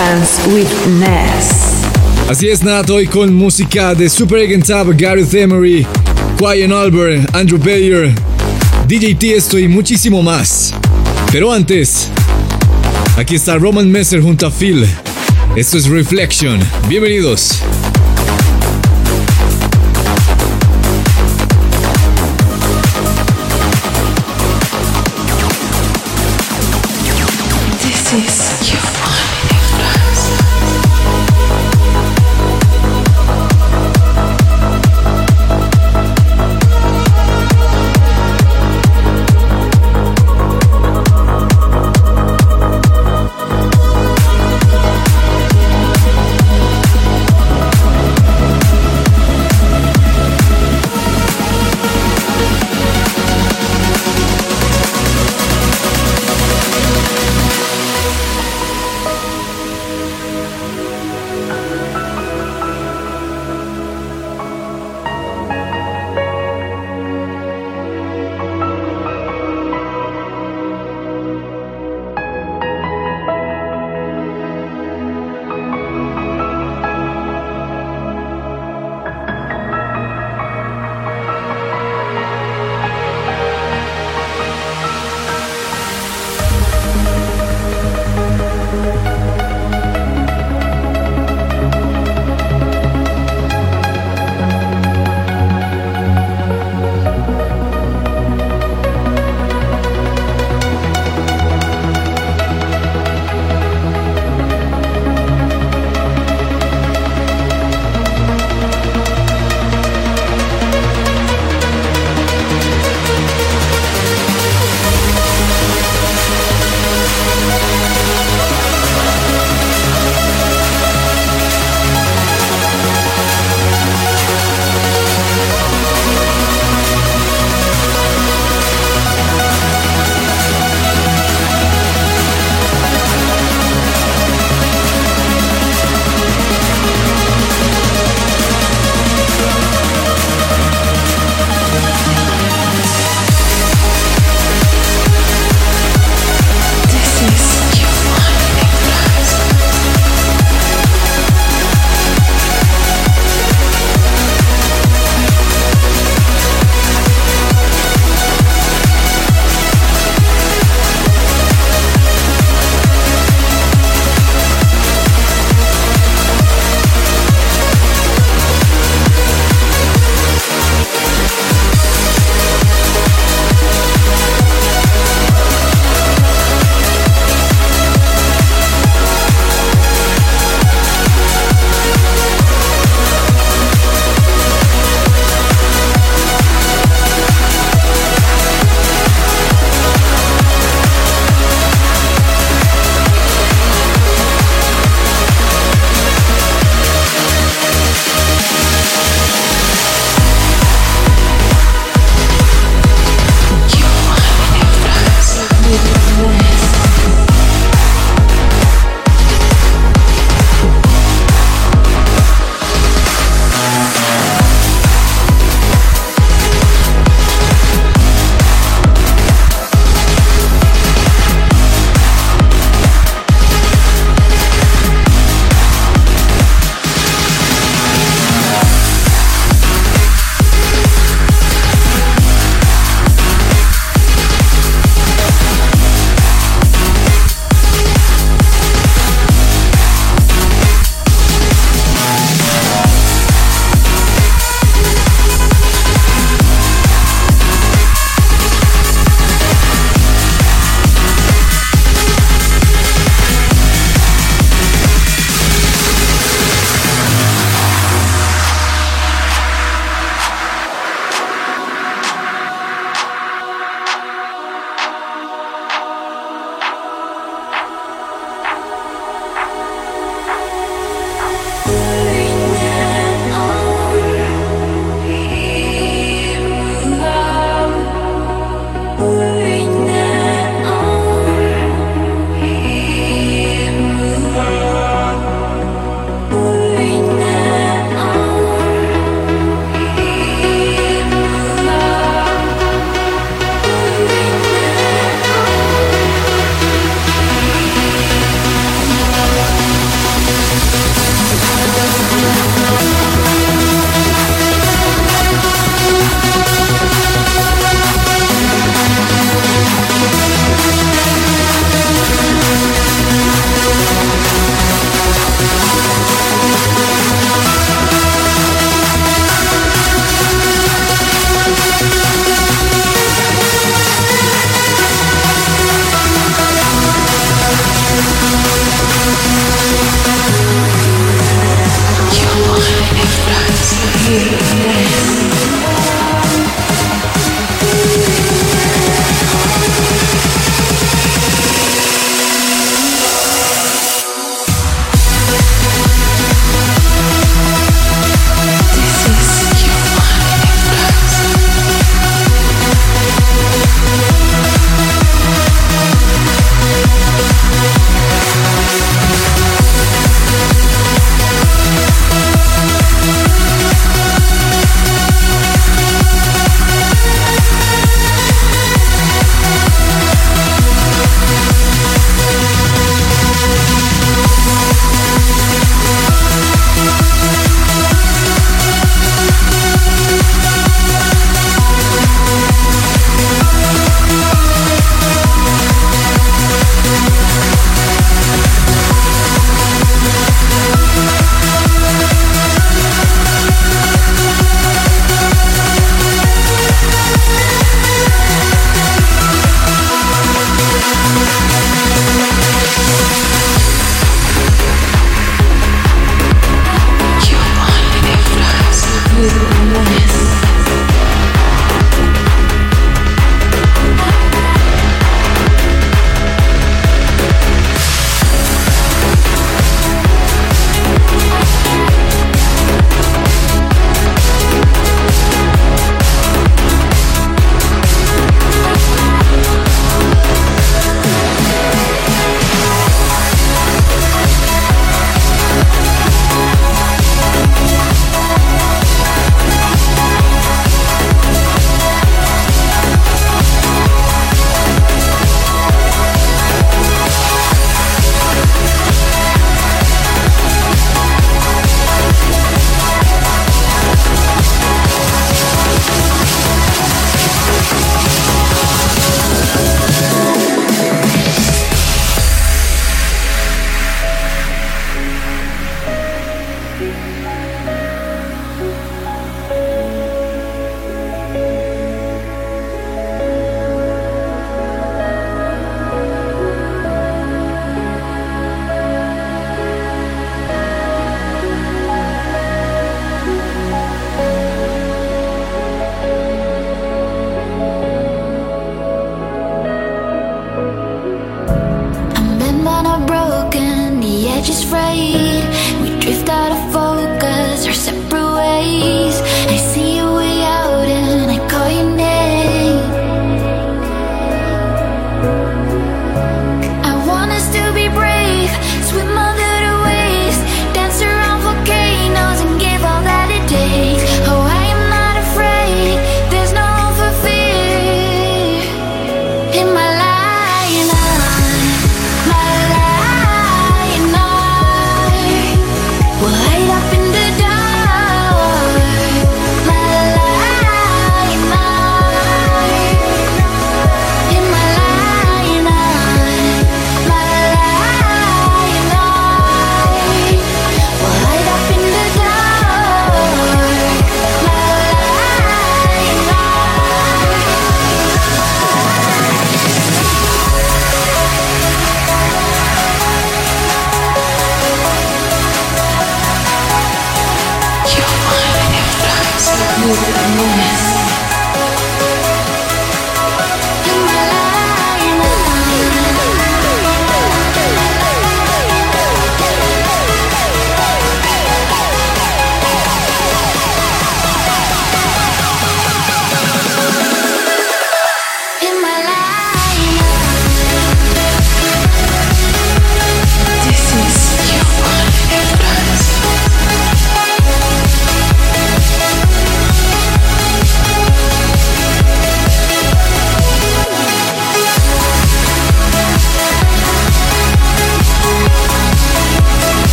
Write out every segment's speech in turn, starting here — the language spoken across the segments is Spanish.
With Ness. Así es, Nat, hoy con música de Super Egg and Tab, Gareth Emery, Quian Albert, Andrew Bayer, DJ Tiesto y muchísimo más. Pero antes, aquí está Roman Messer junto a Phil. Esto es Reflection. Bienvenidos. This is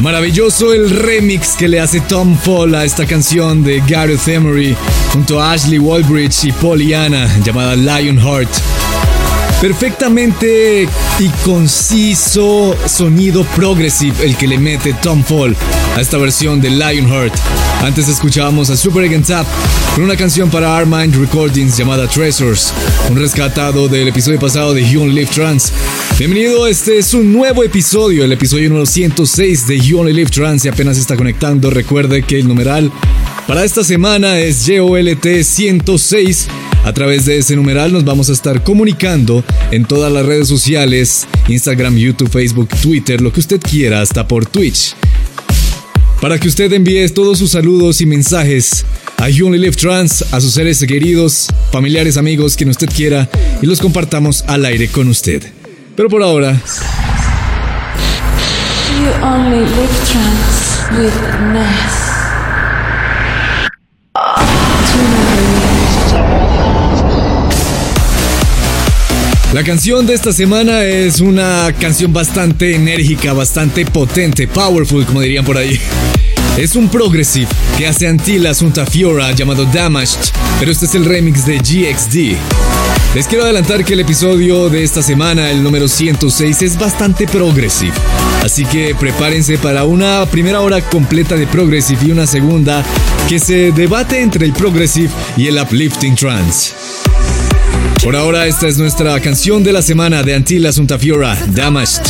Maravilloso el remix que le hace Tom Fall a esta canción de Gareth Emery junto a Ashley Walbridge y Pollyanna llamada Lionheart. Perfectamente y conciso sonido progressive el que le mete Tom Fall a esta versión de Lionheart. Antes escuchábamos a Super Against Tap con una canción para Armind Recordings llamada Treasures, un rescatado del episodio pasado de You Only Live Trans. Bienvenido, este es un nuevo episodio, el episodio número 106 de You Only Live Trans. Si apenas está conectando, recuerde que el numeral para esta semana es YOLT 106. A través de ese numeral nos vamos a estar comunicando en todas las redes sociales, Instagram, YouTube, Facebook, Twitter, lo que usted quiera, hasta por Twitch. Para que usted envíe todos sus saludos y mensajes a You Only Live Trans, a sus seres queridos, familiares, amigos, quien usted quiera, y los compartamos al aire con usted. Pero por ahora... You Only Live Trans with Ness. La canción de esta semana es una canción bastante enérgica, bastante potente, powerful, como dirían por ahí. Es un progressive que hace Antilla Sunta Fiora llamado Damaged, pero este es el remix de GXD. Les quiero adelantar que el episodio de esta semana, el número 106, es bastante progressive. Así que prepárense para una primera hora completa de progressive y una segunda que se debate entre el progressive y el uplifting trance. Por ahora, esta es nuestra canción de la semana de Antilla Suntafiora, Damaged.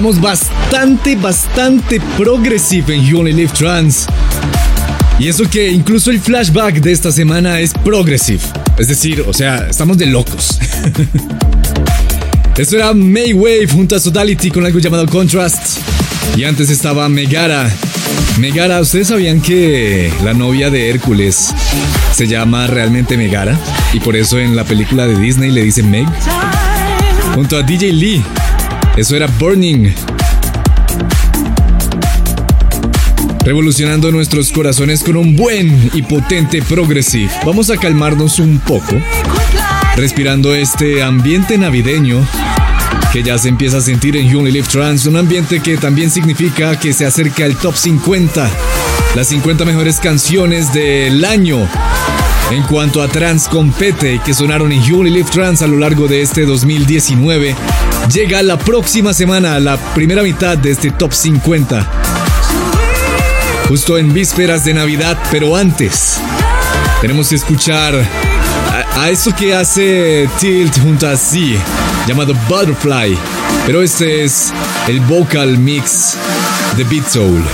Estamos bastante, bastante progressive en You Only Live Trans. Y eso que incluso el flashback de esta semana es progressive. Es decir, o sea, estamos de locos. Esto era Maywave junto a Sodality con algo llamado Contrast. Y antes estaba Megara. Megara, ¿ustedes sabían que la novia de Hércules se llama realmente Megara? Y por eso en la película de Disney le dicen Meg. Junto a DJ Lee. Eso era Burning. Revolucionando nuestros corazones con un buen y potente progressive. Vamos a calmarnos un poco. Respirando este ambiente navideño que ya se empieza a sentir en You Only Live Trans, un ambiente que también significa que se acerca al top 50, las 50 mejores canciones del año en cuanto a trans compete que sonaron en You Only Live Trans a lo largo de este 2019. Llega la próxima semana, la primera mitad de este top 50. Justo en vísperas de Navidad, pero antes, tenemos que escuchar a, eso que hace Tilt junto a Z, llamado Butterfly. Pero este es el vocal mix de Beat Soul.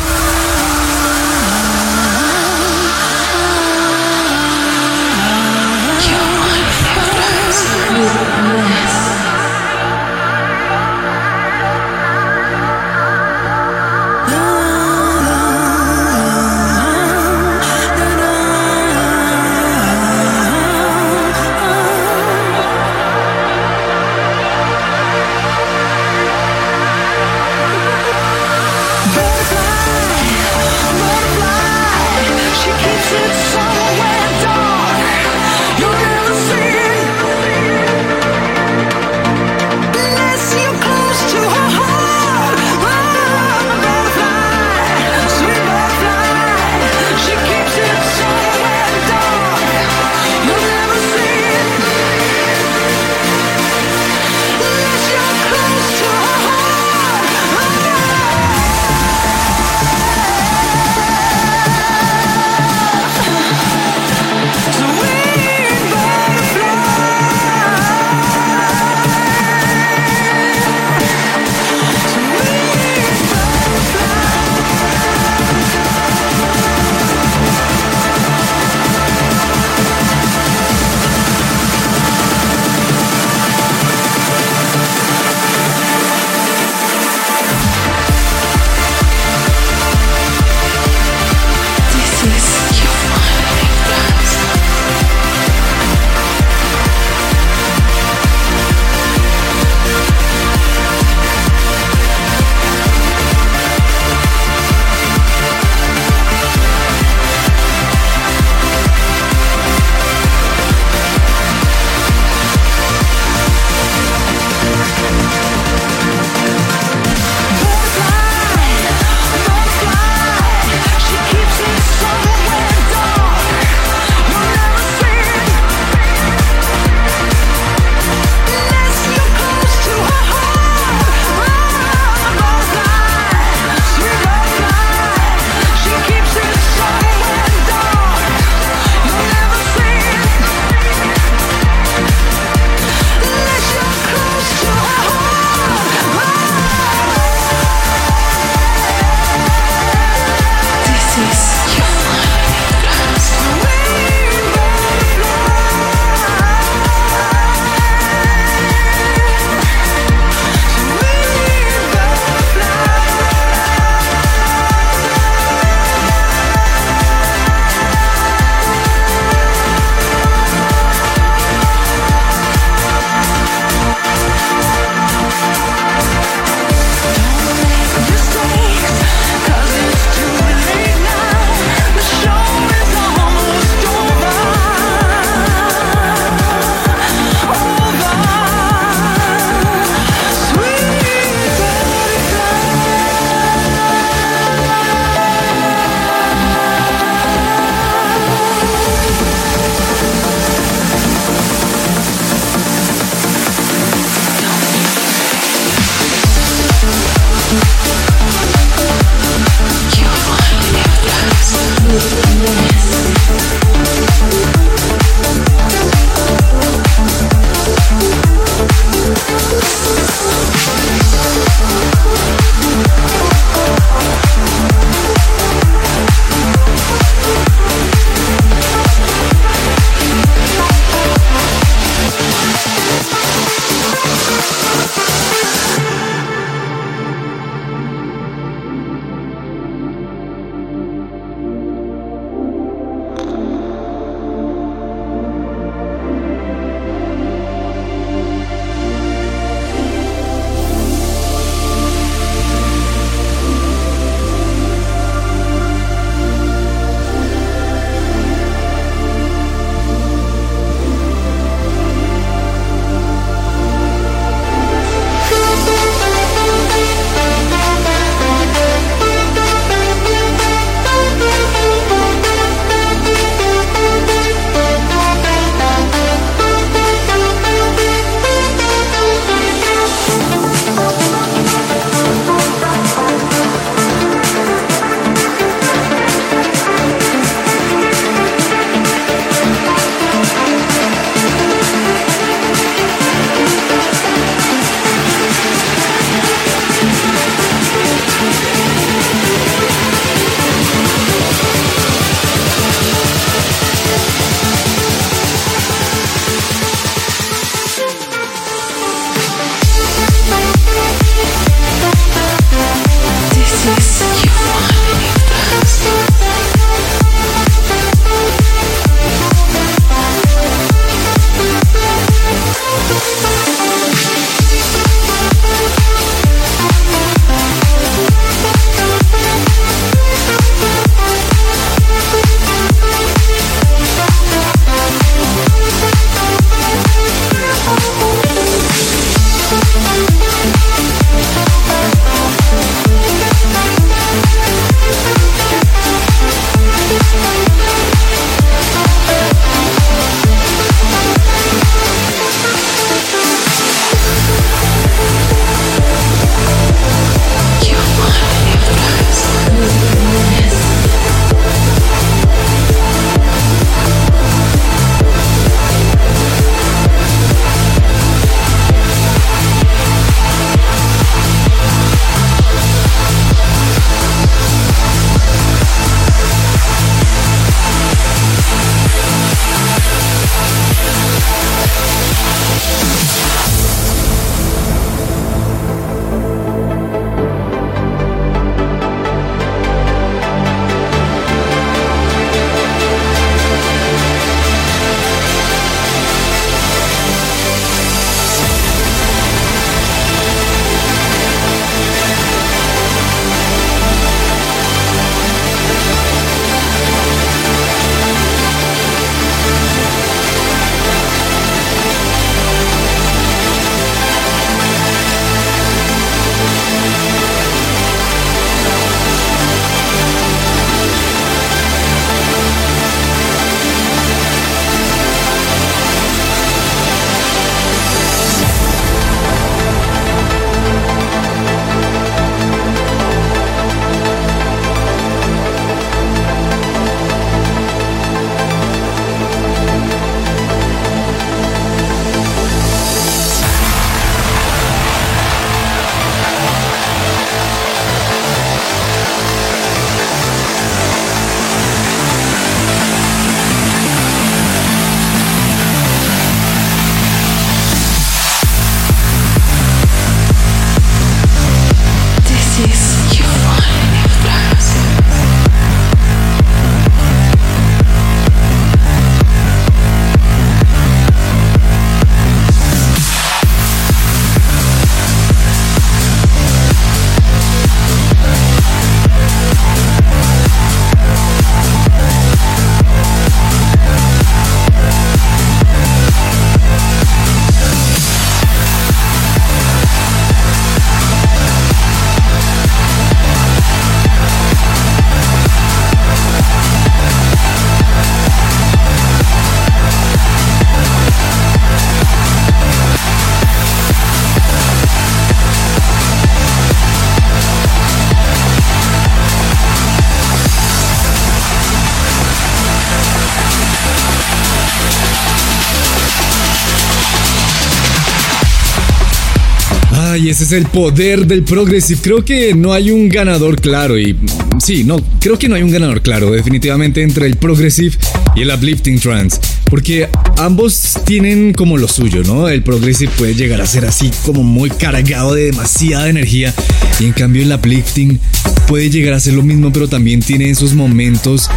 Es el poder del Progressive. Creo que no hay un ganador claro y... Sí, no, creo que no hay un ganador claro definitivamente entre el Progressive y el Uplifting Trance. Porque ambos tienen como lo suyo, ¿no? El Progressive puede llegar a ser así como muy cargado de demasiada energía y en cambio el Uplifting puede llegar a ser lo mismo pero también tiene esos momentos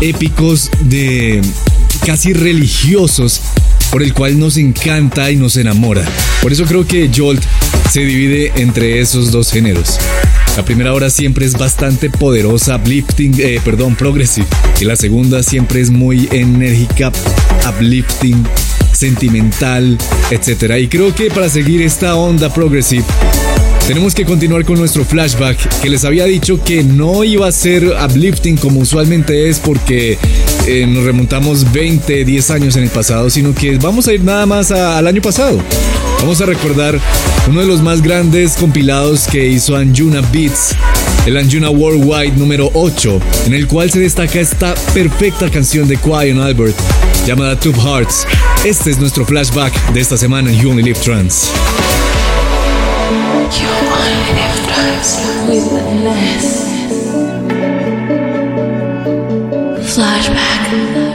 épicos de casi religiosos por el cual nos encanta y nos enamora. Por eso creo que Jolt se divide entre esos dos géneros. La primera hora siempre es bastante poderosa, uplifting, eh, perdón, progressive. Y la segunda siempre es muy enérgica, uplifting, sentimental, etc. Y creo que para seguir esta onda progressive tenemos que continuar con nuestro flashback, que les había dicho que no iba a ser uplifting como usualmente es porque eh, nos remontamos 20, 10 años en el pasado, sino que vamos a ir nada más al año pasado. Vamos a recordar uno de los más grandes compilados que hizo Anjuna Beats, el Anjuna Worldwide número 8, en el cual se destaca esta perfecta canción de Quiet Albert llamada Two Hearts. Este es nuestro flashback de esta semana en You Only Live Trans. you with. Flashback.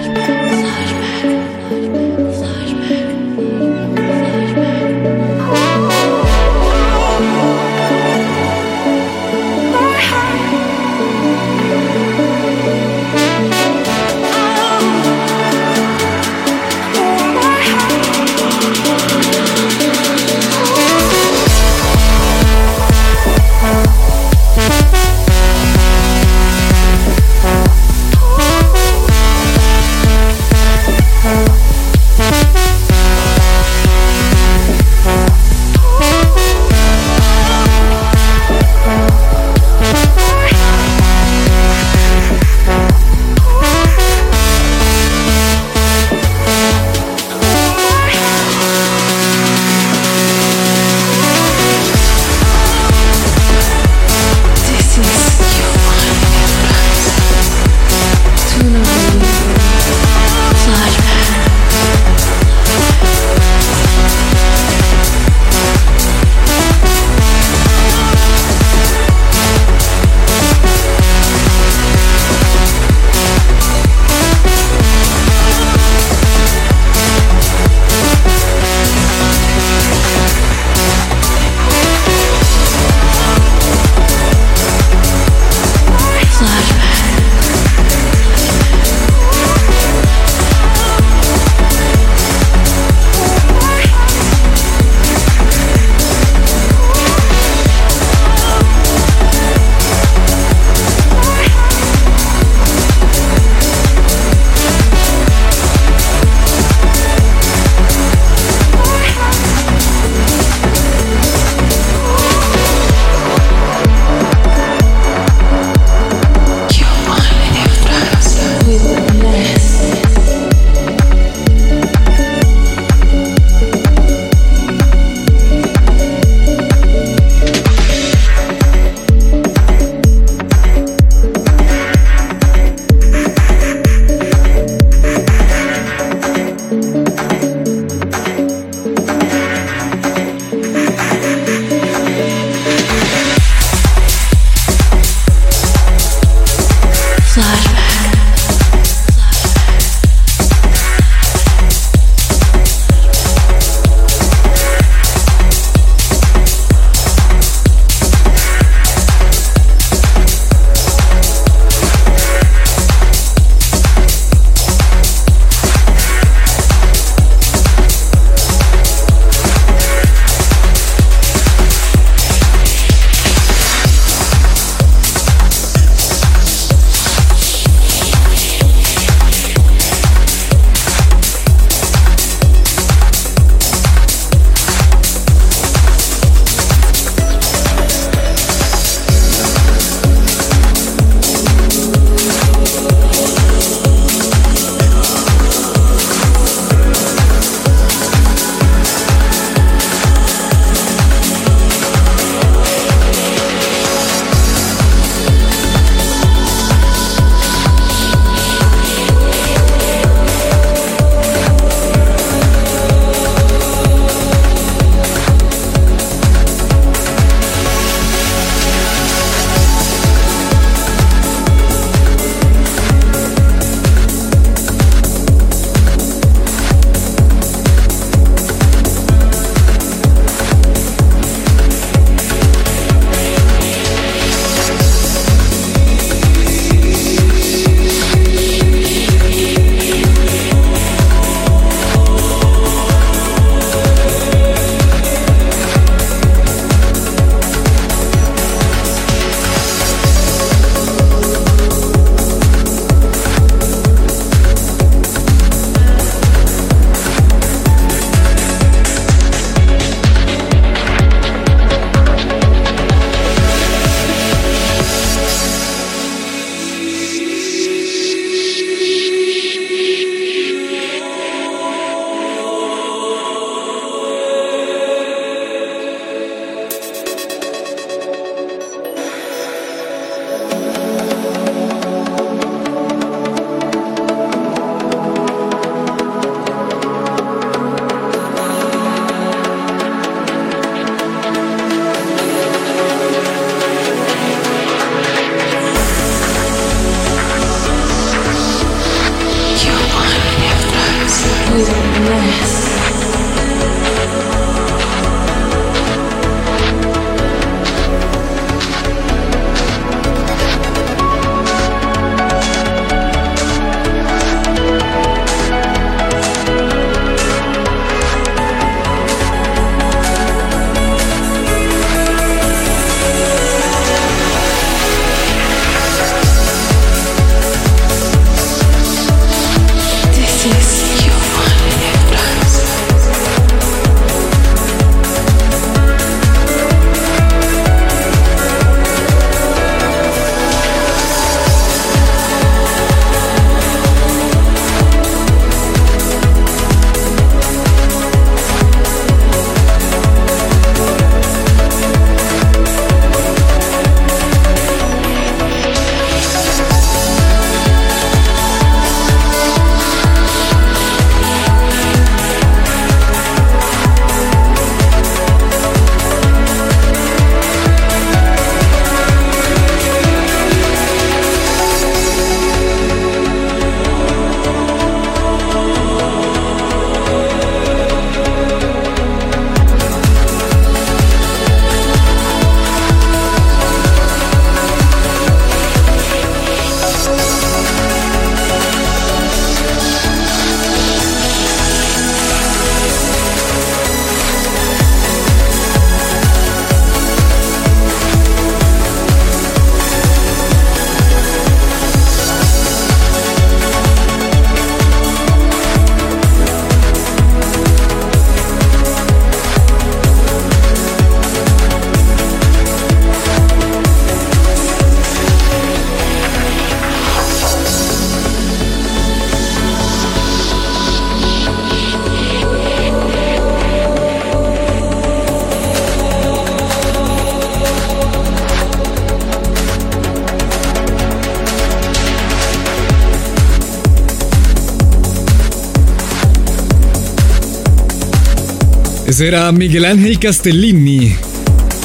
Pues era Miguel Ángel Castellini,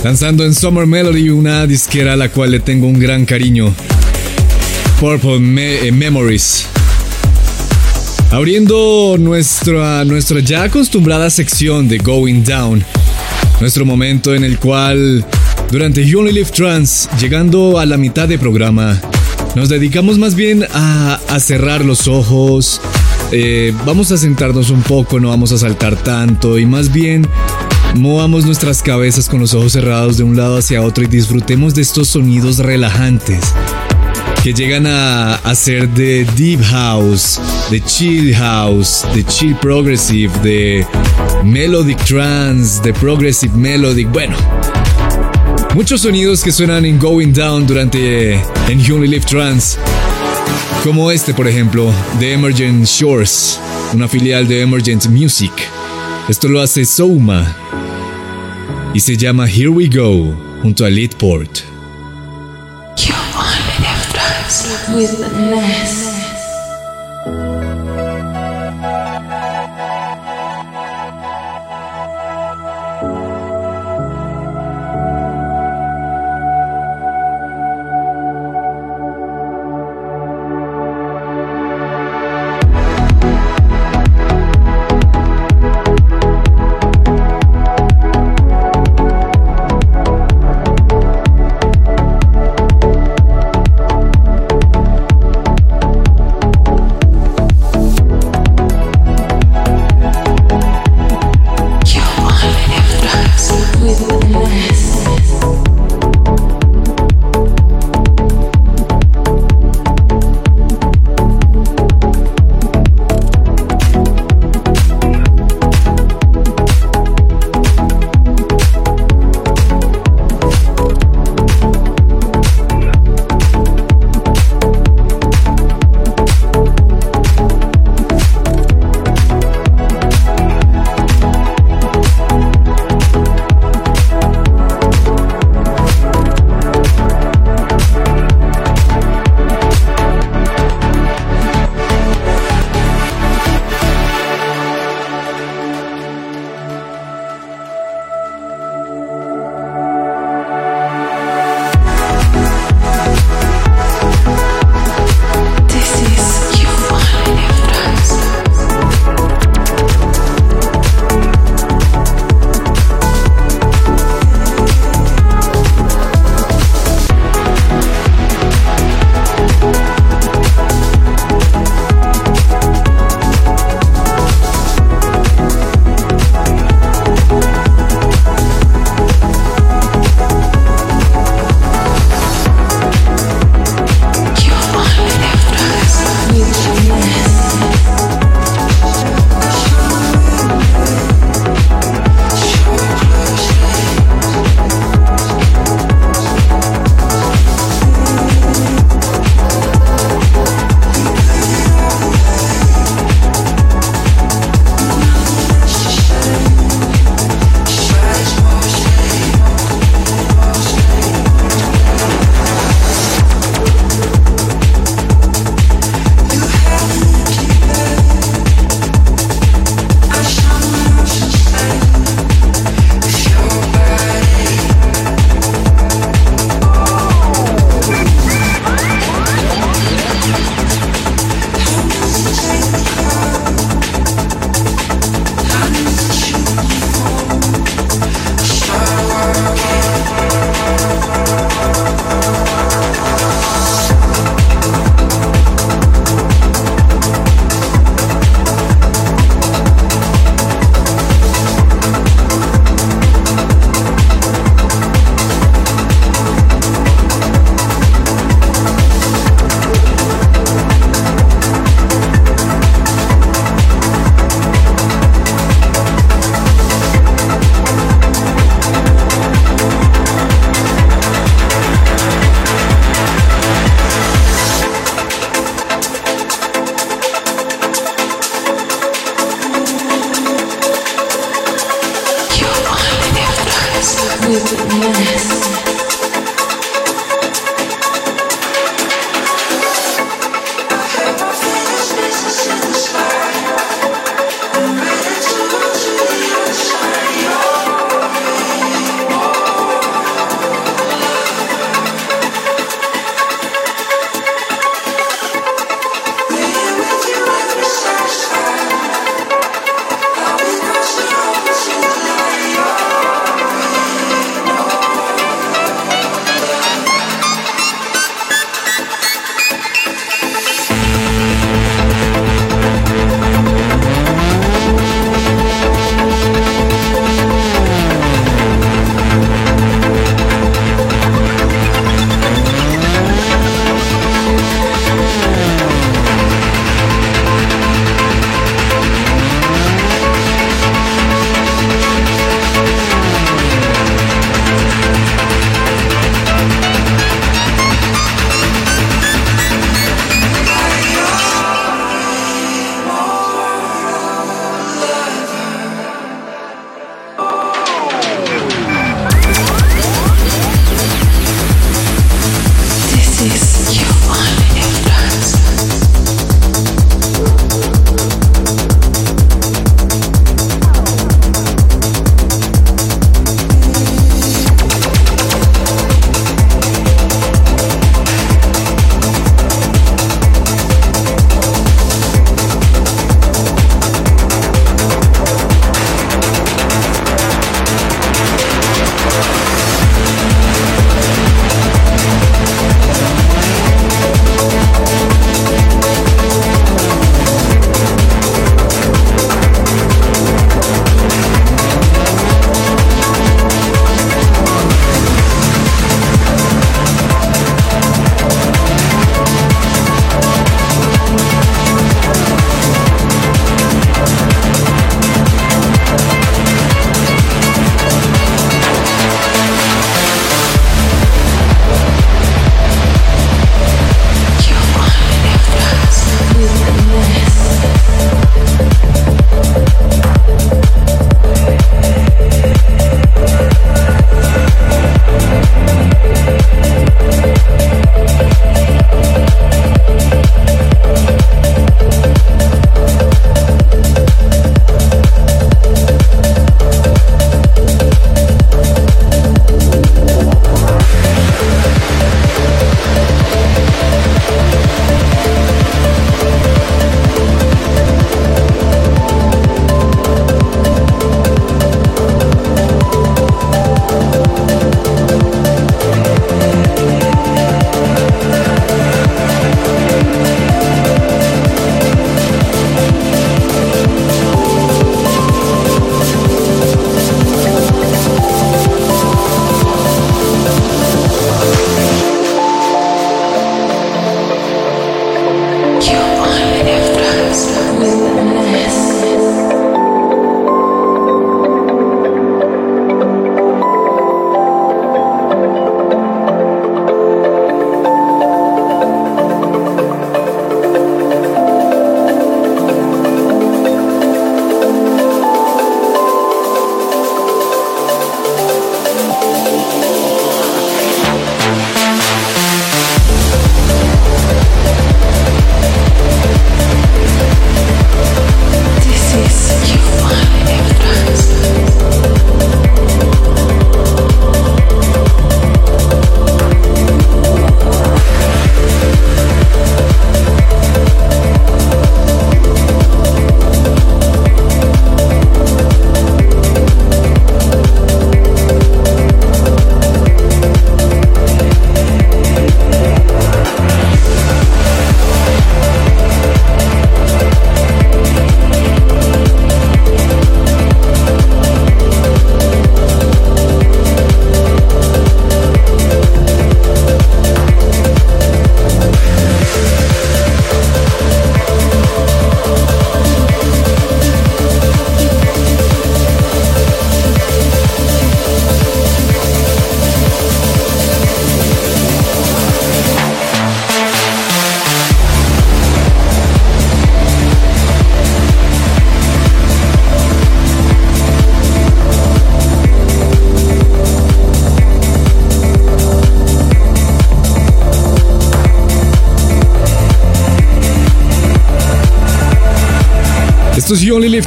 lanzando en Summer Melody una disquera a la cual le tengo un gran cariño. Purple eh, Memories. Abriendo nuestra, nuestra ya acostumbrada sección de Going Down. Nuestro momento en el cual, durante You Only Live Trans, llegando a la mitad de programa, nos dedicamos más bien a, a cerrar los ojos, eh, vamos a sentarnos un poco, no vamos a saltar tanto y más bien movamos nuestras cabezas con los ojos cerrados de un lado hacia otro y disfrutemos de estos sonidos relajantes que llegan a, ser de deep house, de chill house, de chill progressive, de melodic trance, de progressive melodic, bueno. Muchos sonidos que suenan en Going Down durante en Only Live Trance como este, por ejemplo, de Emergent Shores, una filial de Emergent Music. Esto lo hace Souma y se llama Here We Go junto a Leadport.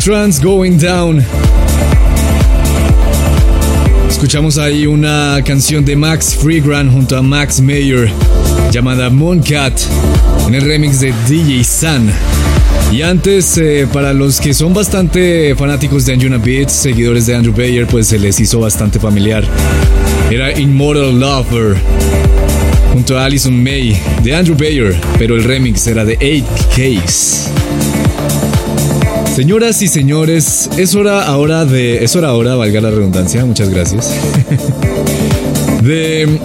Trans Going Down. Escuchamos ahí una canción de Max Freegrant junto a Max Mayer llamada Mooncat en el remix de DJ Sun. Y antes, eh, para los que son bastante fanáticos de Anjuna Beats, seguidores de Andrew Bayer, pues se les hizo bastante familiar. Era Immortal Lover junto a Alison May de Andrew Bayer, pero el remix era de 8 Case. Señoras y señores, es hora ahora de. Es hora ahora, valga la redundancia, muchas gracias. de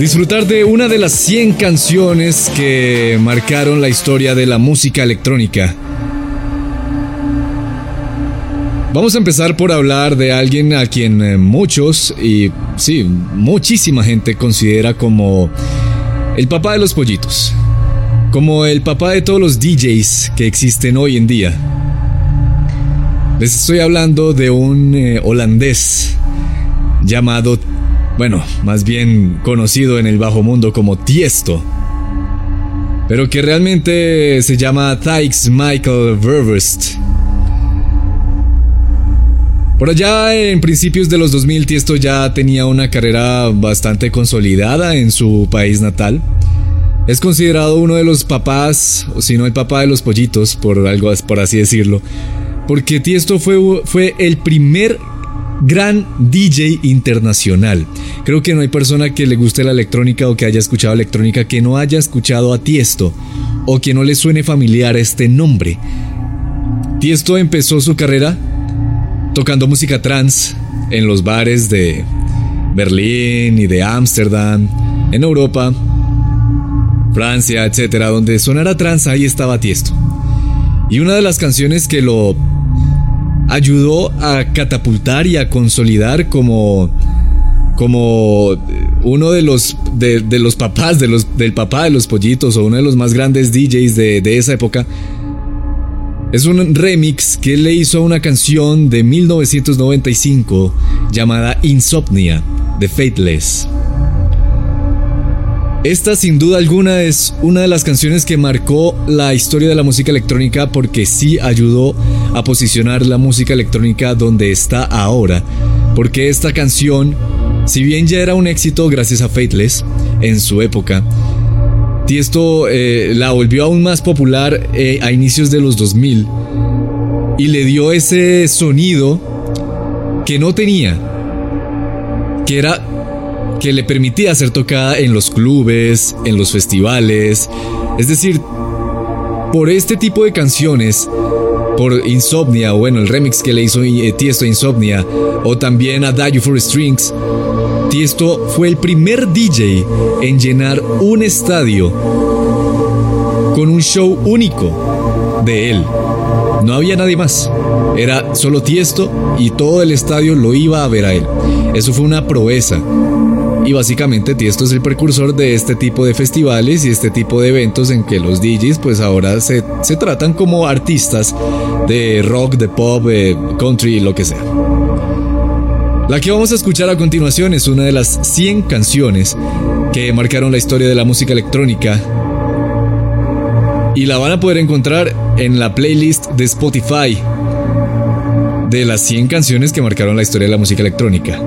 disfrutar de una de las 100 canciones que marcaron la historia de la música electrónica. Vamos a empezar por hablar de alguien a quien eh, muchos, y sí, muchísima gente considera como el papá de los pollitos como el papá de todos los DJs que existen hoy en día. Les estoy hablando de un eh, holandés llamado, bueno, más bien conocido en el bajo mundo como Tiesto, pero que realmente se llama Thijs Michael Ververst. Por allá en principios de los 2000 Tiesto ya tenía una carrera bastante consolidada en su país natal es considerado uno de los papás, o si no el papá de los pollitos, por algo por así decirlo. Porque Tiesto fue, fue el primer gran DJ internacional. Creo que no hay persona que le guste la electrónica o que haya escuchado electrónica que no haya escuchado a Tiesto o que no le suene familiar este nombre. Tiesto empezó su carrera tocando música trans en los bares de Berlín y de Ámsterdam, en Europa, Francia, etcétera, donde sonara trans, ahí estaba Tiesto. Y una de las canciones que lo ayudó a catapultar y a consolidar como como uno de los de, los papás de los del papá de los pollitos o uno de los más grandes DJs de, de esa época es un remix que él le hizo a una canción de 1995 llamada Insomnia de Fateless. Esta sin duda alguna es una de las canciones que marcó la historia de la música electrónica porque sí ayudó a posicionar la música electrónica donde está ahora. Porque esta canción, si bien ya era un éxito gracias a Fateless en su época, Tiesto eh, la volvió aún más popular eh, a inicios de los 2000 y le dio ese sonido que no tenía, que era que le permitía ser tocada en los clubes, en los festivales. Es decir, por este tipo de canciones, por Insomnia, o bueno, el remix que le hizo eh, Tiesto Insomnia, o también a Die for Strings, Tiesto fue el primer DJ en llenar un estadio con un show único de él. No había nadie más. Era solo Tiesto y todo el estadio lo iba a ver a él. Eso fue una proeza. Y básicamente Tiesto es el precursor de este tipo de festivales y este tipo de eventos en que los DJs pues ahora se, tratan como artistas de rock, de pop, de country, lo que sea. La que vamos a escuchar a continuación es una de las 100 canciones que marcaron la historia de la música electrónica y la van a poder encontrar en la playlist de Spotify de las 100 canciones que marcaron la historia de la música electrónica.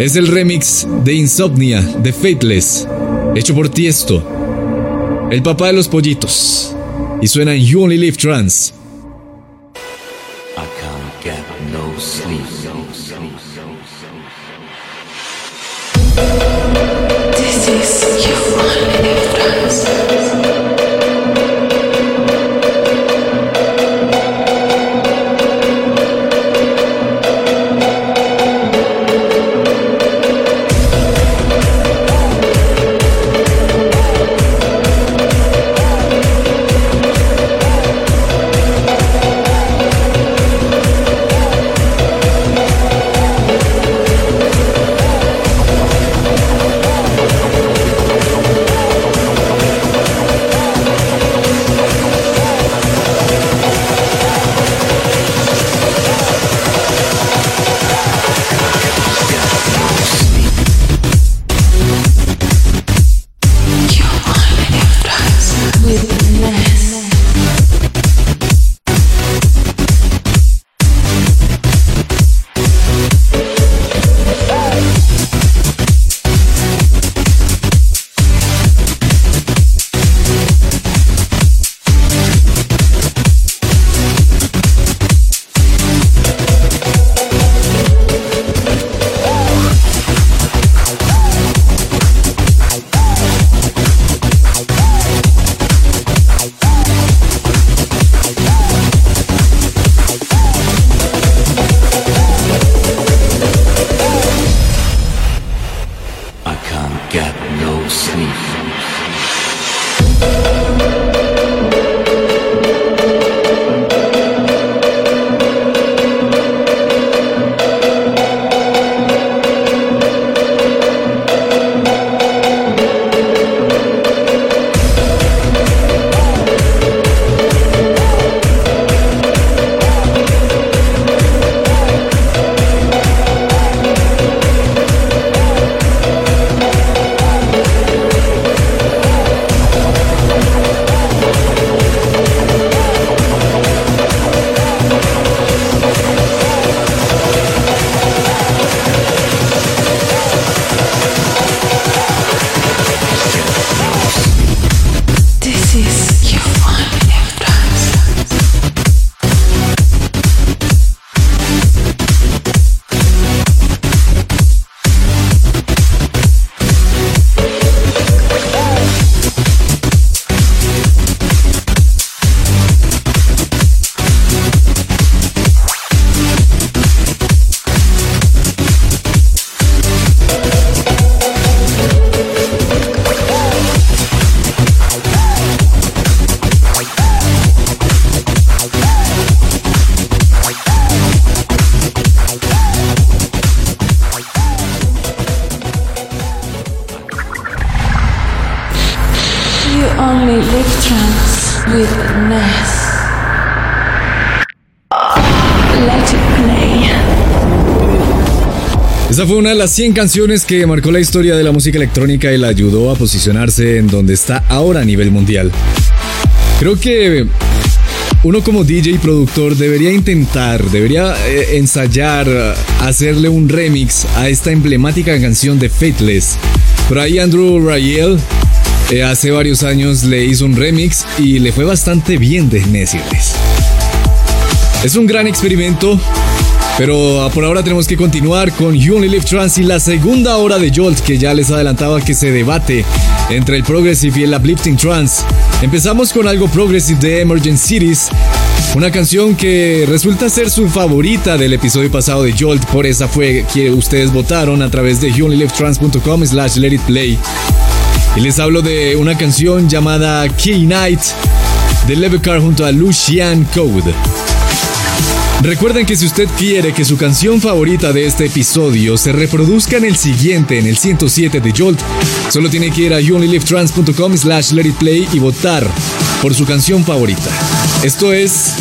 Es el remix de Insomnia de Fateless, hecho por Tiesto, el papá de los pollitos, y suena en You Only Live Trans. Las 100 canciones que marcó la historia de la música electrónica y la ayudó a posicionarse en donde está ahora a nivel mundial. Creo que uno como DJ y productor debería intentar, debería eh, ensayar, hacerle un remix a esta emblemática canción de Fateless. Por ahí Andrew Rayel eh, hace varios años le hizo un remix y le fue bastante bien de decirles. Es un gran experimento, pero ah, por ahora tenemos que continuar con You Only Trance y la segunda hora de Jolt que ya les adelantaba que se debate entre el Progressive y el Uplifting Trance. Empezamos con algo Progressive de Emergent Cities, una canción que resulta ser su favorita del episodio pasado de Jolt, por esa fue que ustedes votaron a través de youonlylivetrance.com slash let it play. Y les hablo de una canción llamada Key Night de Levecar junto a Lucian Code. Recuerden que si usted quiere que su canción favorita de este episodio se reproduzca en el siguiente, en el 107 de Jolt, solo tiene que ir a youonlylivetrance.com slash let it play y votar por su canción favorita. Esto es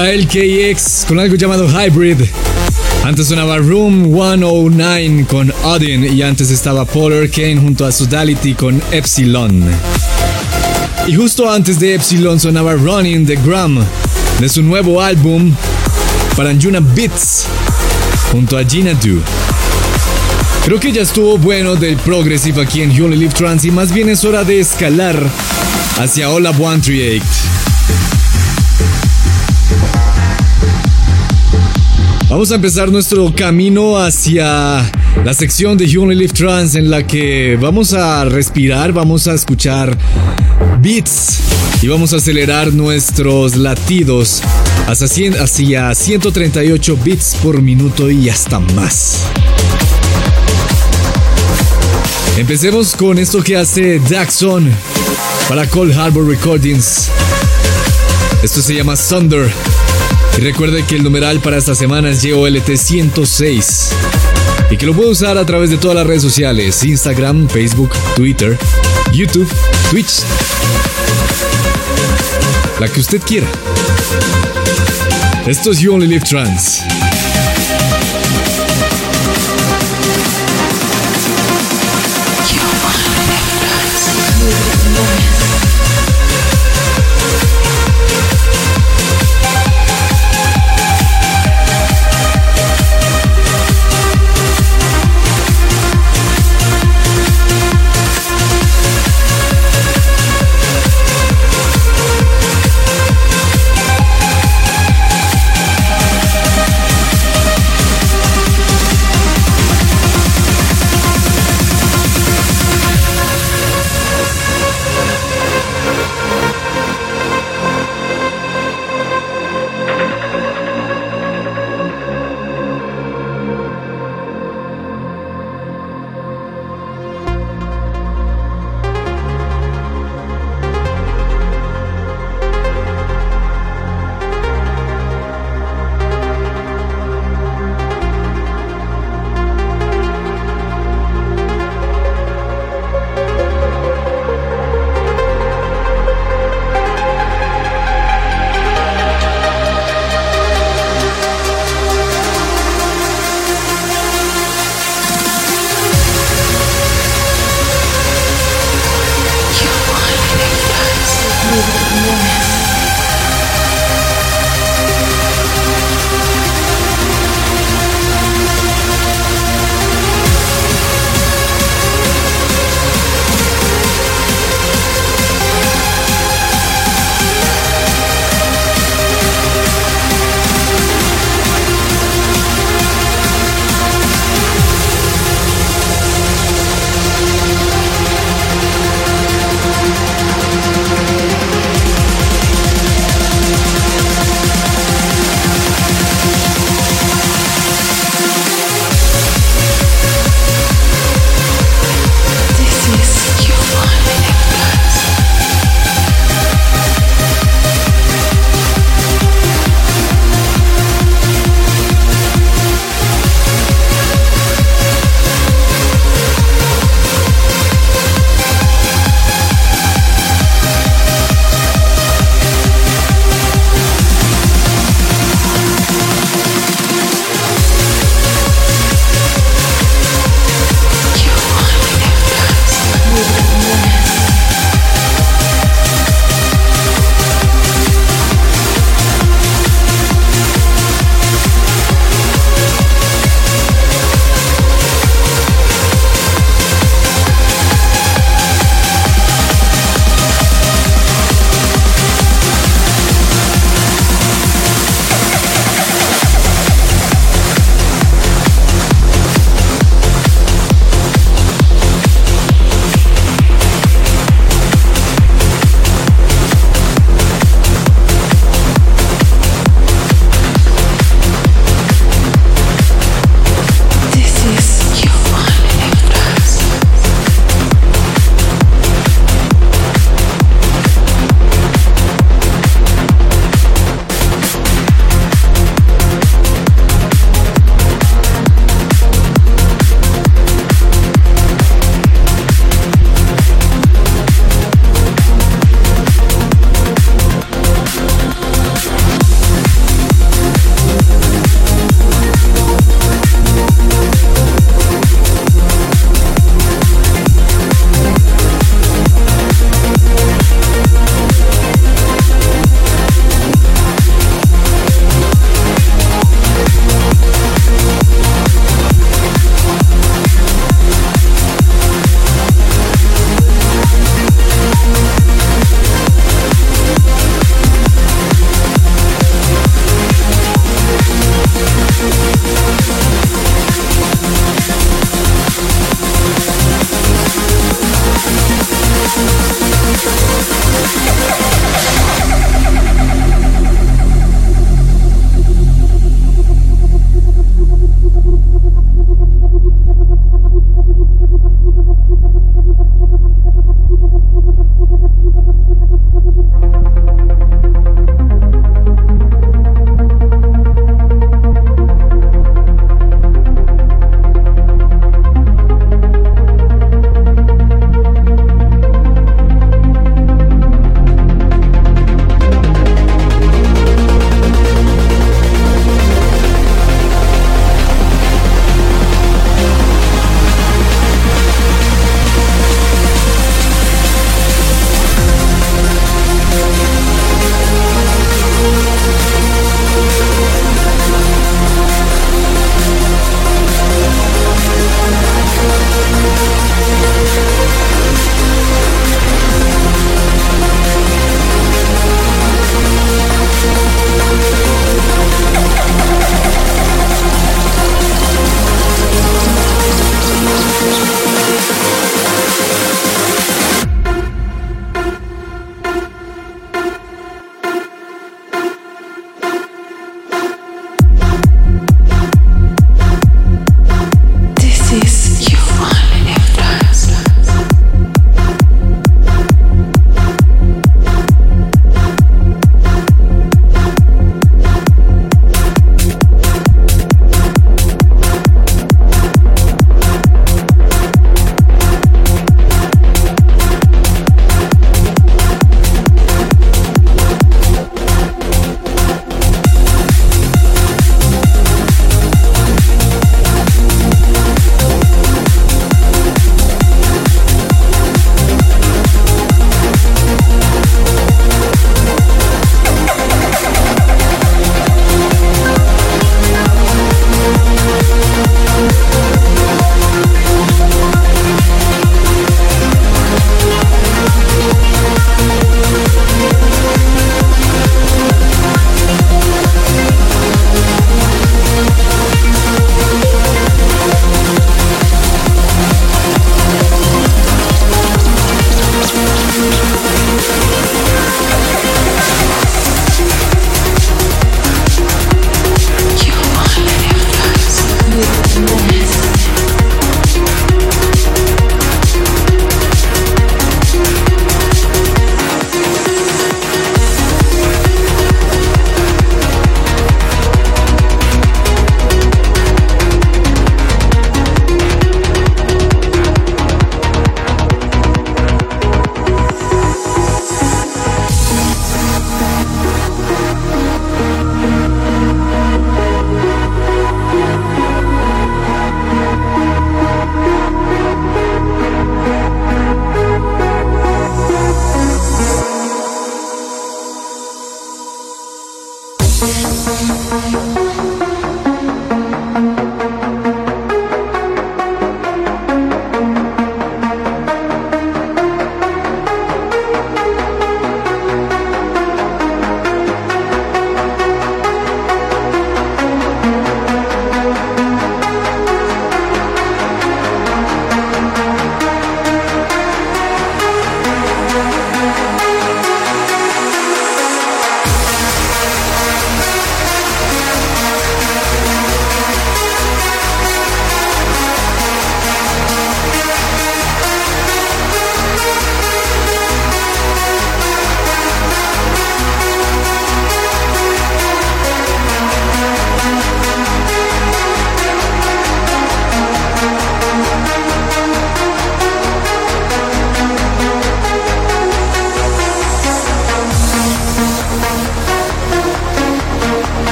Era el KX con algo llamado Hybrid. Antes sonaba Room 109 con Odin y antes estaba Polar Kane junto a Sodality con Epsilon. Y justo antes de Epsilon sonaba Running the Gram de su nuevo álbum Paranjuna Beats junto a Gina Du. Creo que ya estuvo bueno del Progressive aquí en You Only Live Trans y más bien es hora de escalar hacia Hola 138. Vamos a empezar nuestro camino hacia la sección de You Only Live Trans en la que vamos a respirar, vamos a escuchar beats y vamos a acelerar nuestros latidos hacia, hacia 138 beats por minuto y hasta más. Empecemos con esto que hace Daxon para Cold Harbor Recordings. Esto se llama Thunder. Y recuerde que el numeral para esta semana es JOLT 106 y que lo puede usar a través de todas las redes sociales: Instagram, Facebook, Twitter, YouTube, Twitch. La que usted quiera. Esto es You Only Live Trans.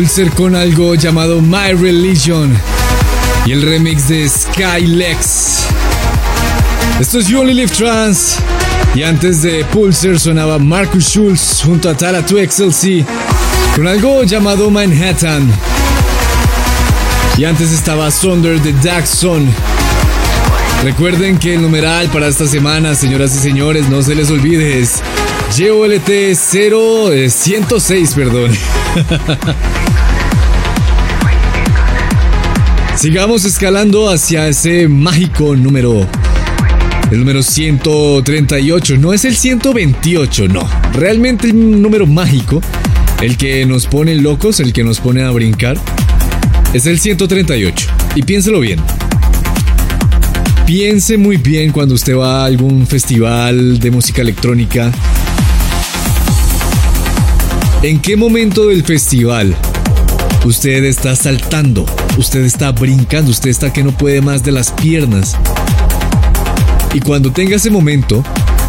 Pulser con algo llamado My Religion y el remix de Skylex. Esto es You Only Trans. Y antes de Pulser sonaba Marcus Schulz junto a Tala 2 XLC con algo llamado Manhattan. Y antes estaba Sonder de Daxon. Recuerden que el numeral para esta semana, señoras y señores, no se les olvide, es YOLT 0 106, perdón. Sigamos escalando hacia ese mágico número. El número 138. No es el 128, no. Realmente el número mágico, el que nos pone locos, el que nos pone a brincar, es el 138. Y piénselo bien. Piense muy bien cuando usted va a algún festival de música electrónica ¿En qué momento del festival usted está saltando? Usted está brincando, usted está que no puede más de las piernas. Y cuando tenga ese momento,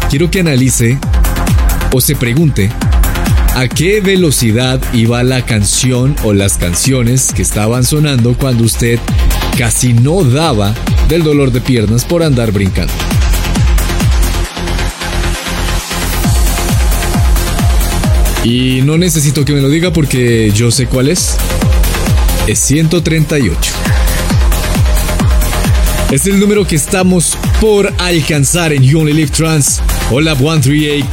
quiero que analice o se pregunte a qué velocidad iba la canción o las canciones que estaban sonando cuando usted casi no daba del dolor de piernas por andar brincando. Y no necesito que me lo diga porque yo sé cuál es. Es 138. Es el número que estamos por alcanzar en You Only Live Trans o Lab 138.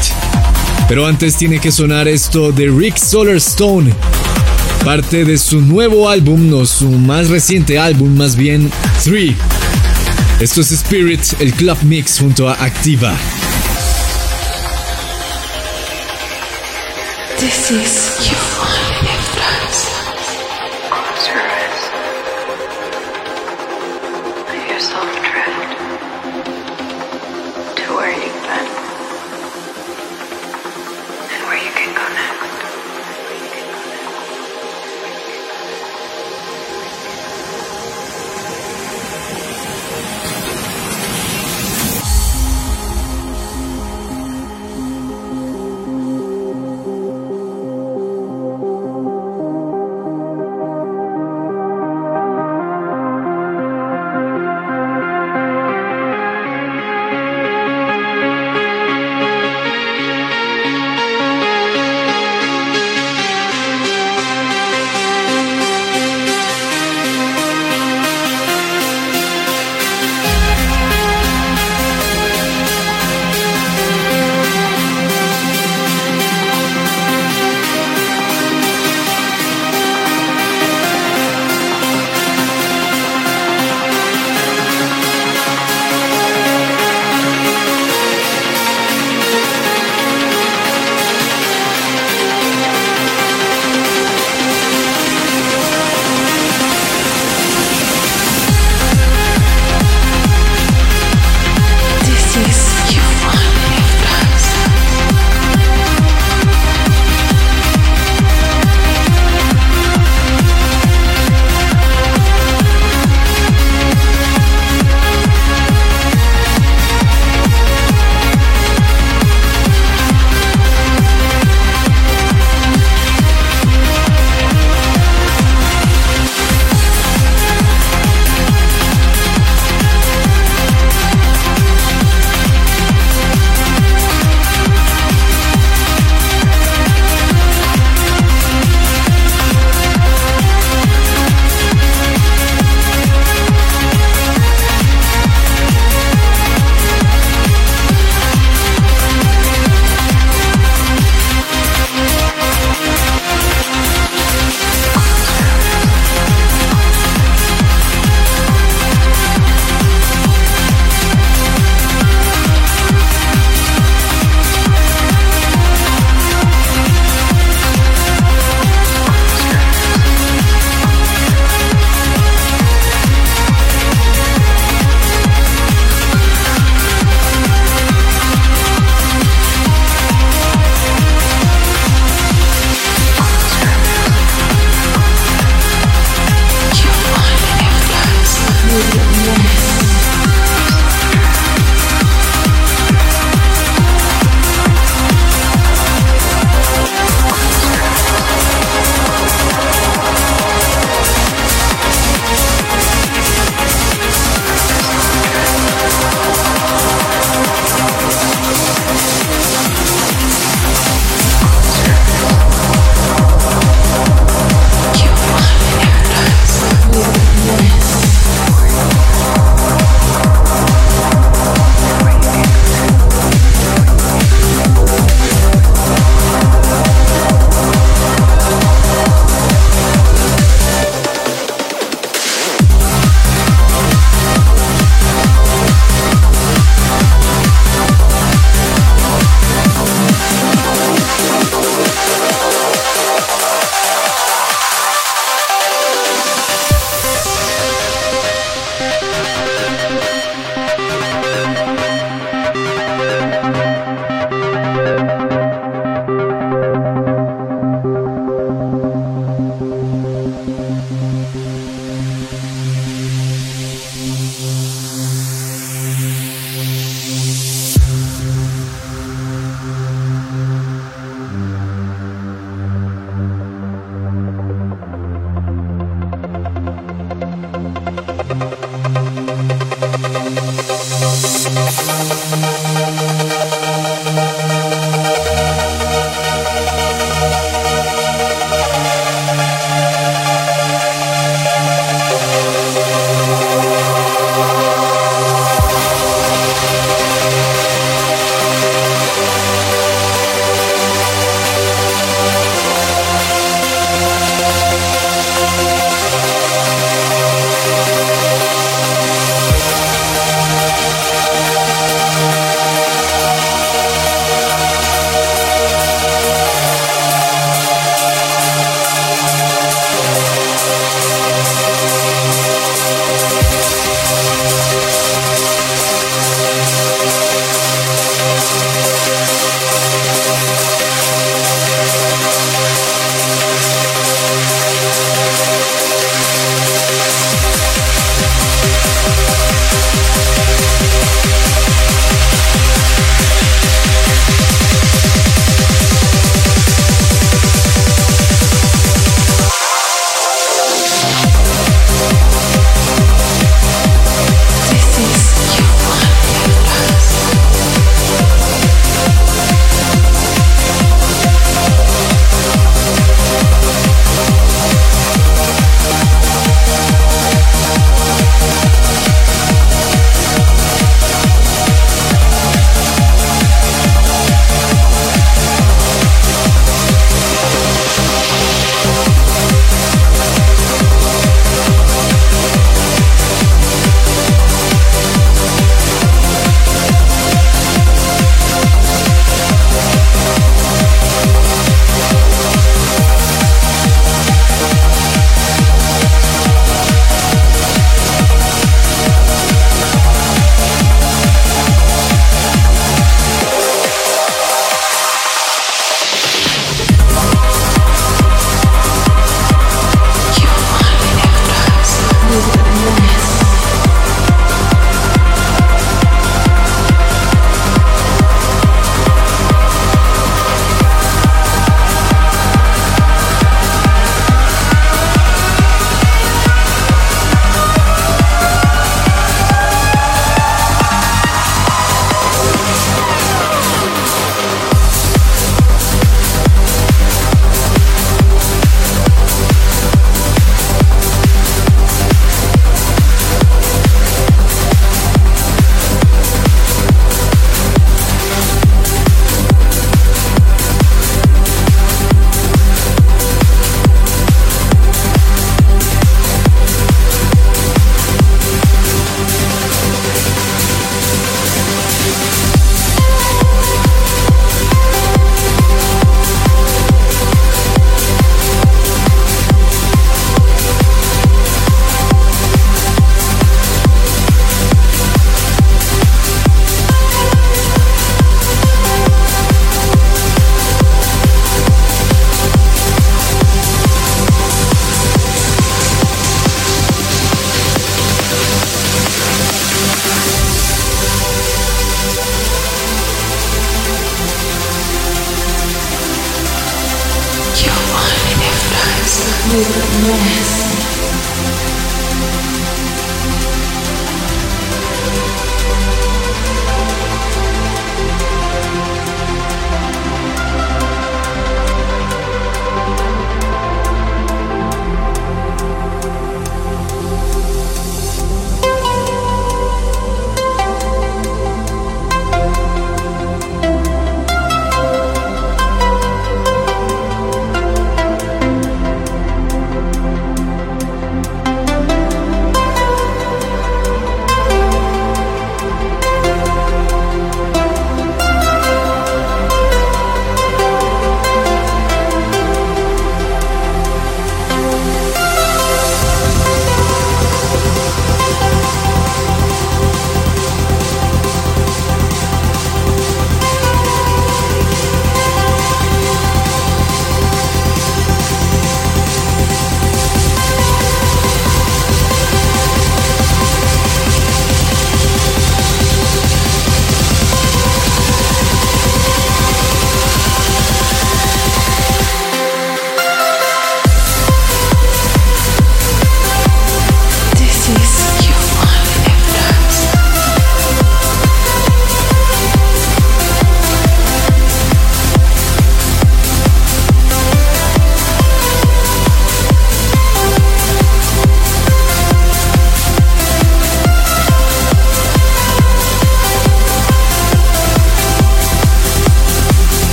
Pero antes tiene que sonar esto de Rick Solarstone. Parte de su nuevo álbum, no su más reciente álbum, más bien 3. Esto es Spirit, el club mix junto a Activa. This is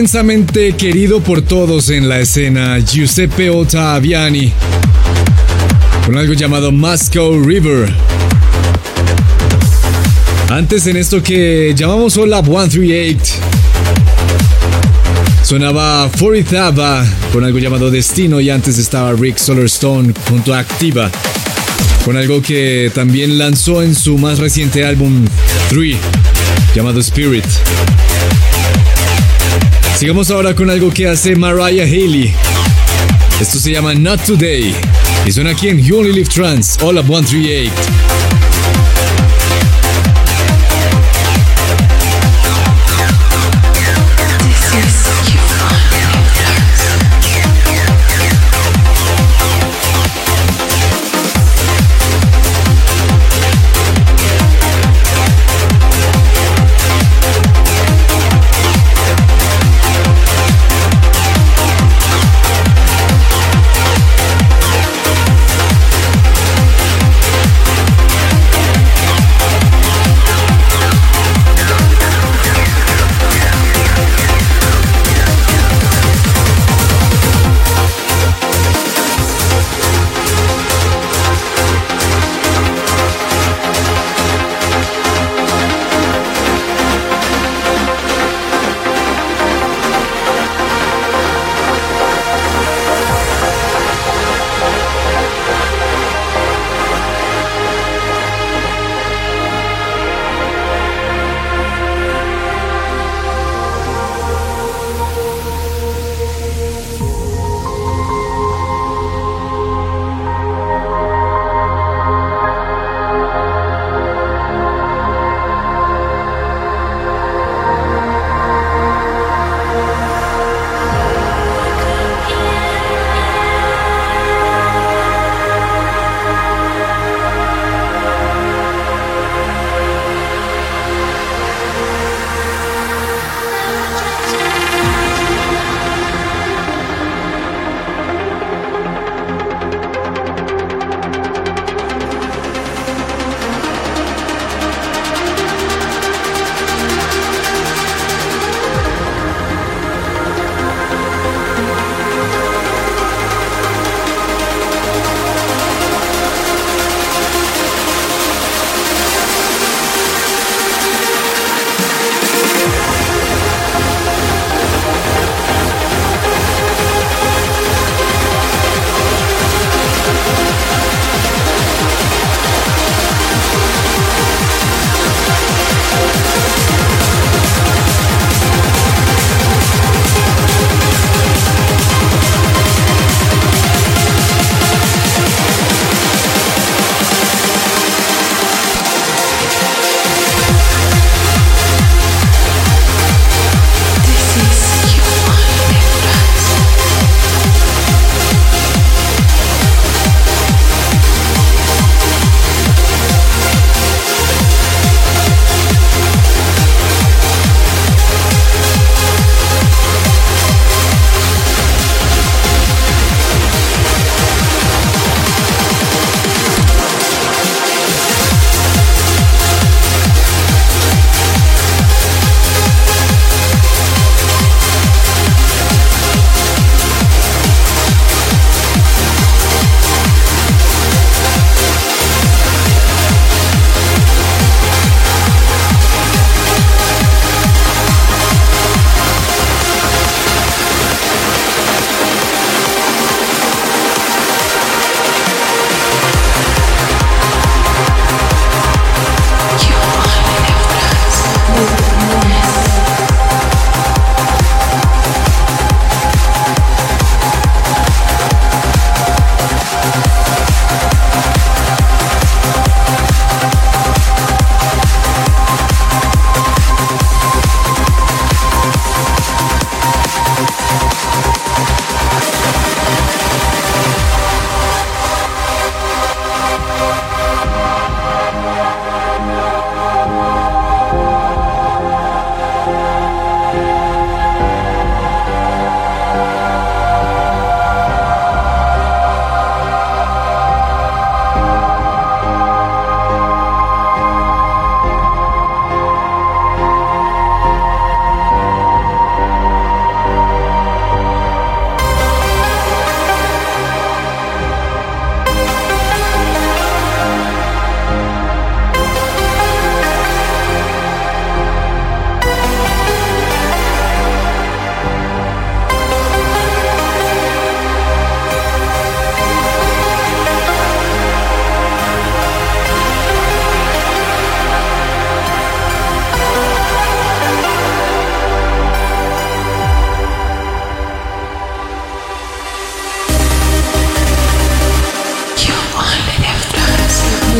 inmensamente querido por todos en la escena, Giuseppe Ottaviani, con algo llamado Moscow River. Antes en esto que llamamos Olab 138, sonaba Forizaba con algo llamado Destino y antes estaba Rick Solarstone junto a Activa, con algo que también lanzó en su más reciente álbum 3, llamado Spirit. Sigamos ahora con algo que hace Mariah Haley. Esto se llama Not Today y suena aquí en You Only Live Trans, All Up 138.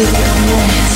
with your voice.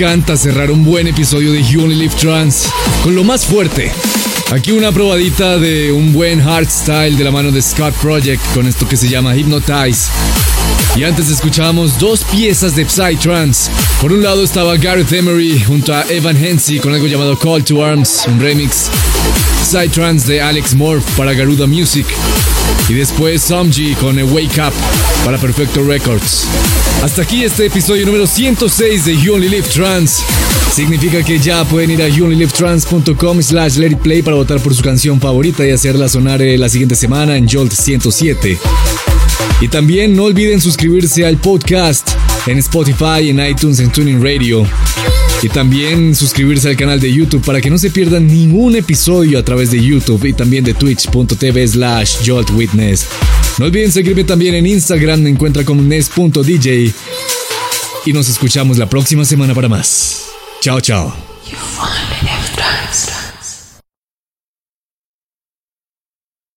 Encanta cerrar un buen episodio de You Only Trance con lo más fuerte. Aquí una probadita de un buen hardstyle de la mano de Scott Project con esto que se llama Hypnotize. Y antes escuchábamos dos piezas de Psytrance. Por un lado estaba Gareth Emery junto a Evan Hensey con algo llamado Call to Arms, un remix. Psytrance de Alex Morph para Garuda Music. Y después Somji con Wake Up para Perfecto Records. Hasta aquí este episodio número 106 de You Only Live Trance. Significa que ya pueden ir a youonlylivetrance.com slash let it play para votar por su canción favorita y hacerla sonar eh, la siguiente semana en Jolt 107. Y también no olviden suscribirse al podcast en Spotify, en iTunes, en Tuning Radio. Y también suscribirse al canal de YouTube para que no se pierdan ningún episodio a través de YouTube y también de twitch.tv slash joltwitness. No olviden seguirme también en Instagram, me encuentra como nes.dj. Y nos escuchamos la próxima semana para más. Chao, chao.